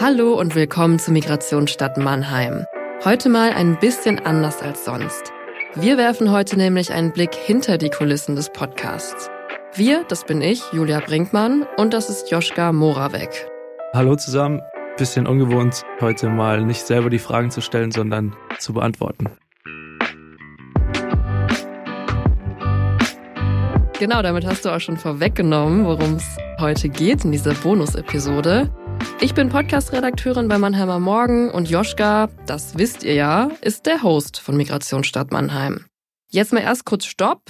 Hallo und willkommen zu Migrationsstadt Mannheim. Heute mal ein bisschen anders als sonst. Wir werfen heute nämlich einen Blick hinter die Kulissen des Podcasts. Wir, das bin ich, Julia Brinkmann, und das ist Joschka Moravec. Hallo zusammen. Bisschen ungewohnt, heute mal nicht selber die Fragen zu stellen, sondern zu beantworten. Genau, damit hast du auch schon vorweggenommen, worum es heute geht in dieser Bonus-Episode. Ich bin Podcast-Redakteurin bei Mannheimer Morgen und Joschka, das wisst ihr ja, ist der Host von Migrationsstadt Mannheim. Jetzt mal erst kurz Stopp.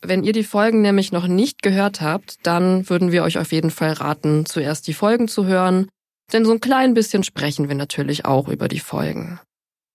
Wenn ihr die Folgen nämlich noch nicht gehört habt, dann würden wir euch auf jeden Fall raten, zuerst die Folgen zu hören, denn so ein klein bisschen sprechen wir natürlich auch über die Folgen.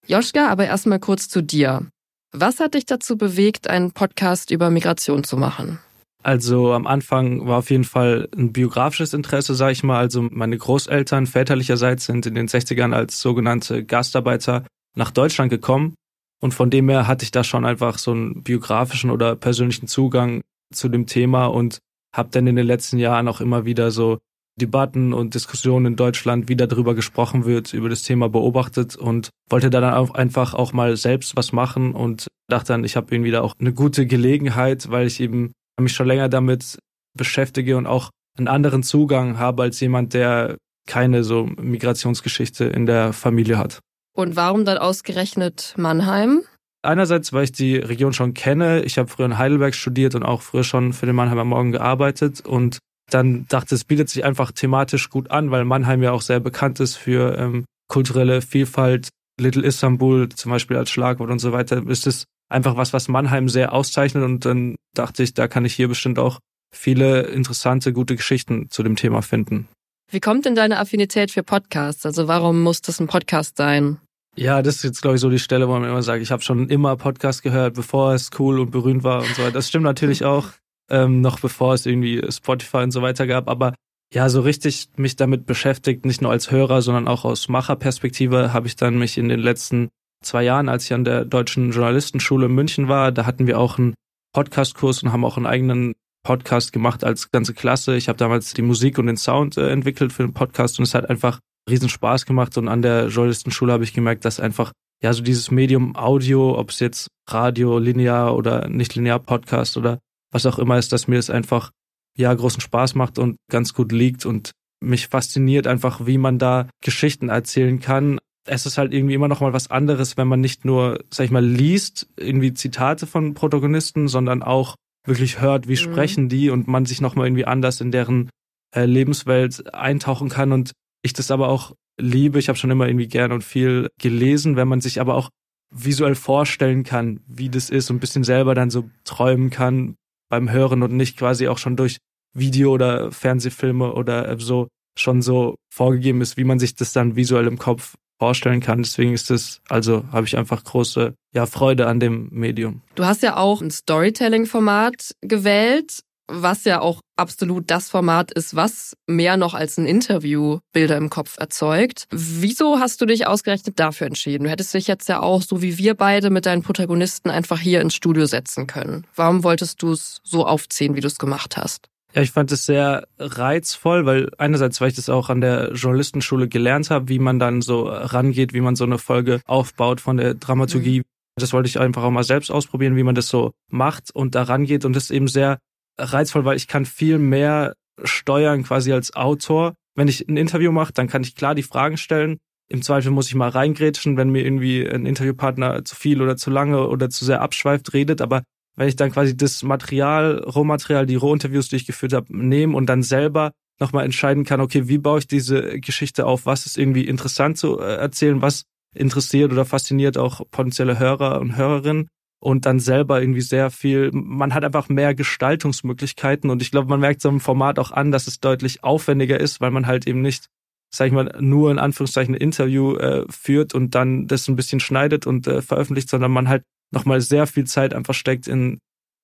Joschka, aber erstmal kurz zu dir. Was hat dich dazu bewegt, einen Podcast über Migration zu machen? Also am Anfang war auf jeden Fall ein biografisches Interesse, sage ich mal. Also meine Großeltern väterlicherseits sind in den 60ern als sogenannte Gastarbeiter nach Deutschland gekommen. Und von dem her hatte ich da schon einfach so einen biografischen oder persönlichen Zugang zu dem Thema und habe dann in den letzten Jahren auch immer wieder so Debatten und Diskussionen in Deutschland, wie darüber gesprochen wird, über das Thema beobachtet und wollte da dann auch einfach auch mal selbst was machen und dachte dann, ich habe irgendwie da auch eine gute Gelegenheit, weil ich eben mich schon länger damit beschäftige und auch einen anderen Zugang habe als jemand, der keine so Migrationsgeschichte in der Familie hat. Und warum dann ausgerechnet Mannheim? Einerseits, weil ich die Region schon kenne. Ich habe früher in Heidelberg studiert und auch früher schon für den Mannheimer Morgen gearbeitet und dann dachte, es bietet sich einfach thematisch gut an, weil Mannheim ja auch sehr bekannt ist für ähm, kulturelle Vielfalt. Little Istanbul zum Beispiel als Schlagwort und so weiter. Ist es einfach was, was Mannheim sehr auszeichnet und dann dachte ich, da kann ich hier bestimmt auch viele interessante, gute Geschichten zu dem Thema finden. Wie kommt denn deine Affinität für Podcasts? Also warum muss das ein Podcast sein? Ja, das ist jetzt, glaube ich, so die Stelle, wo man immer sagt, ich habe schon immer Podcast gehört, bevor es cool und berühmt war und so weiter. Das stimmt natürlich auch, ähm, noch bevor es irgendwie Spotify und so weiter gab. Aber ja, so richtig mich damit beschäftigt, nicht nur als Hörer, sondern auch aus Macherperspektive, habe ich dann mich in den letzten zwei Jahren, als ich an der Deutschen Journalistenschule in München war, da hatten wir auch einen Podcastkurs und haben auch einen eigenen Podcast gemacht als ganze Klasse. Ich habe damals die Musik und den Sound äh, entwickelt für den Podcast und es hat einfach riesen Spaß gemacht und an der Journalistenschule habe ich gemerkt, dass einfach ja so dieses Medium Audio, ob es jetzt Radio, linear oder nicht linear Podcast oder was auch immer ist, dass mir das einfach ja großen Spaß macht und ganz gut liegt und mich fasziniert einfach, wie man da Geschichten erzählen kann, es ist halt irgendwie immer noch mal was anderes, wenn man nicht nur, sag ich mal, liest, irgendwie Zitate von Protagonisten, sondern auch wirklich hört, wie mhm. sprechen die und man sich noch mal irgendwie anders in deren äh, Lebenswelt eintauchen kann und ich das aber auch liebe. Ich habe schon immer irgendwie gern und viel gelesen, wenn man sich aber auch visuell vorstellen kann, wie das ist und ein bisschen selber dann so träumen kann beim Hören und nicht quasi auch schon durch Video oder Fernsehfilme oder so schon so vorgegeben ist, wie man sich das dann visuell im Kopf vorstellen kann. Deswegen ist es, also habe ich einfach große ja, Freude an dem Medium. Du hast ja auch ein Storytelling-Format gewählt, was ja auch absolut das Format ist, was mehr noch als ein Interview Bilder im Kopf erzeugt. Wieso hast du dich ausgerechnet dafür entschieden? Du hättest dich jetzt ja auch, so wie wir beide, mit deinen Protagonisten einfach hier ins Studio setzen können. Warum wolltest du es so aufziehen, wie du es gemacht hast? Ja, ich fand es sehr reizvoll, weil einerseits, weil ich das auch an der Journalistenschule gelernt habe, wie man dann so rangeht, wie man so eine Folge aufbaut von der Dramaturgie. Mhm. Das wollte ich einfach auch mal selbst ausprobieren, wie man das so macht und da rangeht. Und das ist eben sehr reizvoll, weil ich kann viel mehr steuern quasi als Autor. Wenn ich ein Interview mache, dann kann ich klar die Fragen stellen. Im Zweifel muss ich mal reingrätschen, wenn mir irgendwie ein Interviewpartner zu viel oder zu lange oder zu sehr abschweift redet. Aber wenn ich dann quasi das Material, Rohmaterial, die Rohinterviews, die ich geführt habe, nehme und dann selber nochmal entscheiden kann, okay, wie baue ich diese Geschichte auf, was ist irgendwie interessant zu äh, erzählen, was interessiert oder fasziniert auch potenzielle Hörer und Hörerinnen und dann selber irgendwie sehr viel, man hat einfach mehr Gestaltungsmöglichkeiten und ich glaube, man merkt so im Format auch an, dass es deutlich aufwendiger ist, weil man halt eben nicht, sag ich mal, nur in Anführungszeichen ein Interview äh, führt und dann das ein bisschen schneidet und äh, veröffentlicht, sondern man halt nochmal sehr viel Zeit einfach steckt in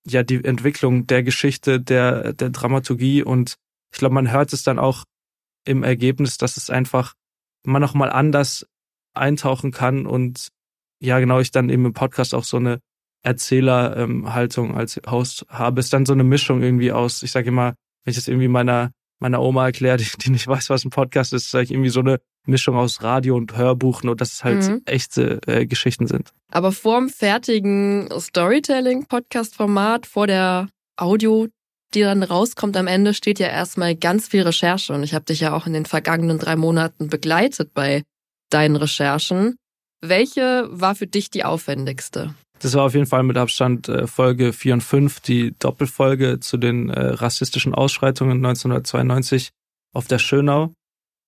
ja die Entwicklung der Geschichte, der, der Dramaturgie und ich glaube, man hört es dann auch im Ergebnis, dass es einfach man nochmal anders eintauchen kann und ja, genau, ich dann eben im Podcast auch so eine Erzählerhaltung ähm, als Host habe. Es ist dann so eine Mischung irgendwie aus, ich sage immer, wenn ich das irgendwie meiner meiner Oma erklärt, die nicht weiß, was ein Podcast ist, sage ich irgendwie so eine Mischung aus Radio und Hörbuch, nur dass es halt mhm. echte äh, Geschichten sind. Aber vorm fertigen Storytelling-Podcast-Format, vor der Audio, die dann rauskommt am Ende, steht ja erstmal ganz viel Recherche. Und ich habe dich ja auch in den vergangenen drei Monaten begleitet bei deinen Recherchen. Welche war für dich die aufwendigste? Das war auf jeden Fall mit Abstand äh, Folge 4 und 5, die Doppelfolge zu den äh, rassistischen Ausschreitungen 1992 auf der Schönau.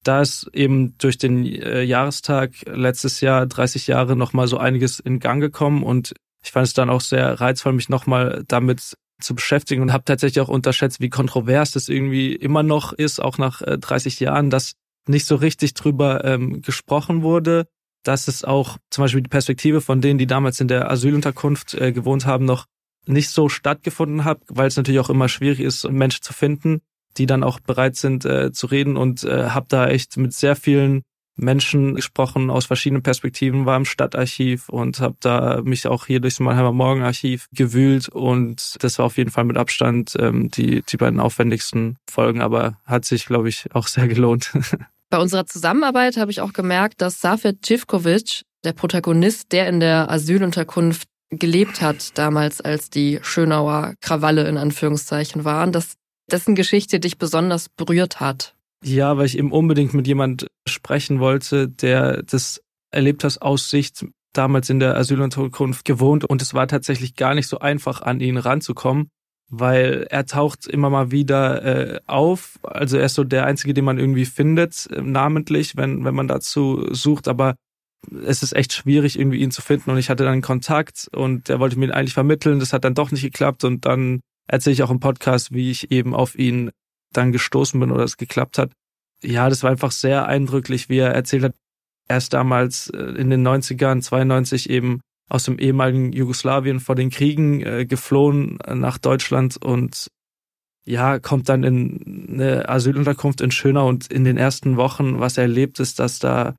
Da ist eben durch den äh, Jahrestag letztes Jahr 30 Jahre nochmal so einiges in Gang gekommen und ich fand es dann auch sehr reizvoll, mich nochmal damit zu beschäftigen und habe tatsächlich auch unterschätzt, wie kontrovers das irgendwie immer noch ist, auch nach äh, 30 Jahren, dass nicht so richtig drüber ähm, gesprochen wurde dass es auch zum Beispiel die Perspektive von denen, die damals in der Asylunterkunft äh, gewohnt haben, noch nicht so stattgefunden hat, weil es natürlich auch immer schwierig ist, Menschen zu finden, die dann auch bereit sind äh, zu reden. Und äh, habe da echt mit sehr vielen Menschen gesprochen aus verschiedenen Perspektiven, war im Stadtarchiv und habe da mich auch hier durchs Mannheimer Morgenarchiv gewühlt. Und das war auf jeden Fall mit Abstand ähm, die, die beiden aufwendigsten Folgen, aber hat sich, glaube ich, auch sehr gelohnt. Bei unserer Zusammenarbeit habe ich auch gemerkt, dass Safet Civkovic, der Protagonist, der in der Asylunterkunft gelebt hat, damals als die Schönauer Krawalle in Anführungszeichen waren, dass dessen Geschichte dich besonders berührt hat. Ja, weil ich eben unbedingt mit jemand sprechen wollte, der das erlebt hat aus Sicht damals in der Asylunterkunft gewohnt und es war tatsächlich gar nicht so einfach an ihn ranzukommen weil er taucht immer mal wieder äh, auf. Also er ist so der Einzige, den man irgendwie findet, äh, namentlich, wenn, wenn man dazu sucht, aber es ist echt schwierig, irgendwie ihn zu finden. Und ich hatte dann Kontakt und er wollte mir eigentlich vermitteln. Das hat dann doch nicht geklappt. Und dann erzähle ich auch im Podcast, wie ich eben auf ihn dann gestoßen bin oder es geklappt hat. Ja, das war einfach sehr eindrücklich, wie er erzählt hat. Er ist damals äh, in den 90ern, 92 eben aus dem ehemaligen Jugoslawien vor den Kriegen äh, geflohen nach Deutschland und ja, kommt dann in eine Asylunterkunft in Schönau und in den ersten Wochen, was er erlebt, ist, dass da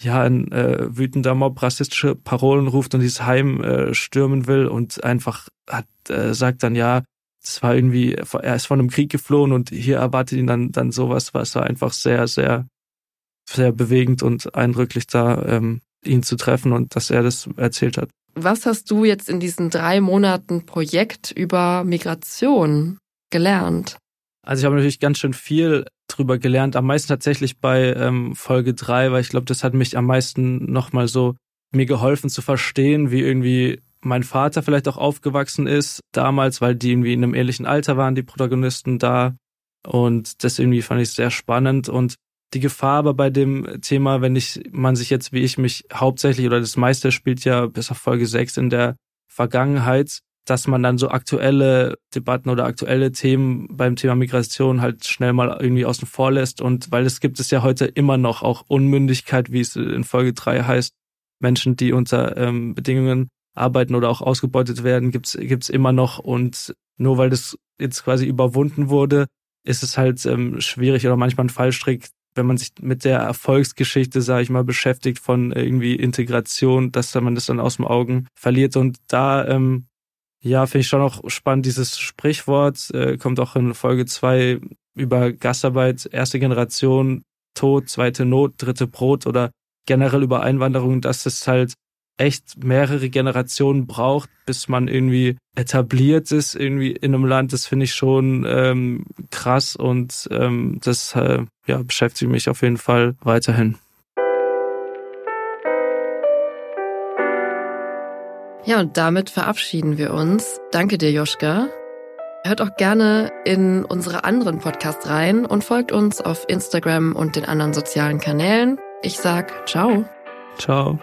ja ein äh, wütender Mob rassistische Parolen ruft und dieses Heim äh, stürmen will und einfach hat, äh, sagt dann ja, es war irgendwie, er ist von einem Krieg geflohen und hier erwartet ihn dann dann sowas, was war einfach sehr, sehr, sehr bewegend und eindrücklich da ähm, ihn zu treffen und dass er das erzählt hat. Was hast du jetzt in diesen drei Monaten Projekt über Migration gelernt? Also ich habe natürlich ganz schön viel drüber gelernt, am meisten tatsächlich bei ähm, Folge drei, weil ich glaube, das hat mich am meisten nochmal so mir geholfen zu verstehen, wie irgendwie mein Vater vielleicht auch aufgewachsen ist damals, weil die irgendwie in einem ähnlichen Alter waren, die Protagonisten da. Und das irgendwie fand ich sehr spannend. Und die Gefahr aber bei dem Thema, wenn ich, man sich jetzt wie ich mich hauptsächlich oder das meiste spielt ja bis auf Folge 6 in der Vergangenheit, dass man dann so aktuelle Debatten oder aktuelle Themen beim Thema Migration halt schnell mal irgendwie außen vor lässt. Und weil es gibt es ja heute immer noch auch Unmündigkeit, wie es in Folge 3 heißt, Menschen, die unter ähm, Bedingungen arbeiten oder auch ausgebeutet werden, gibt's gibt's immer noch. Und nur weil das jetzt quasi überwunden wurde, ist es halt ähm, schwierig oder manchmal ein Fallstrick, wenn man sich mit der Erfolgsgeschichte, sage ich mal, beschäftigt von irgendwie Integration, dass man das dann aus dem Augen verliert. Und da, ähm, ja, finde ich schon auch spannend, dieses Sprichwort, äh, kommt auch in Folge zwei über Gastarbeit, erste Generation, Tod, zweite Not, dritte Brot oder generell über Einwanderung, dass es halt echt mehrere Generationen braucht, bis man irgendwie etabliert ist, irgendwie in einem Land, das finde ich schon ähm, krass und ähm, das äh, ja, beschäftigt mich auf jeden Fall weiterhin. Ja, und damit verabschieden wir uns. Danke dir, Joschka. Hört auch gerne in unsere anderen Podcasts rein und folgt uns auf Instagram und den anderen sozialen Kanälen. Ich sag ciao. Ciao.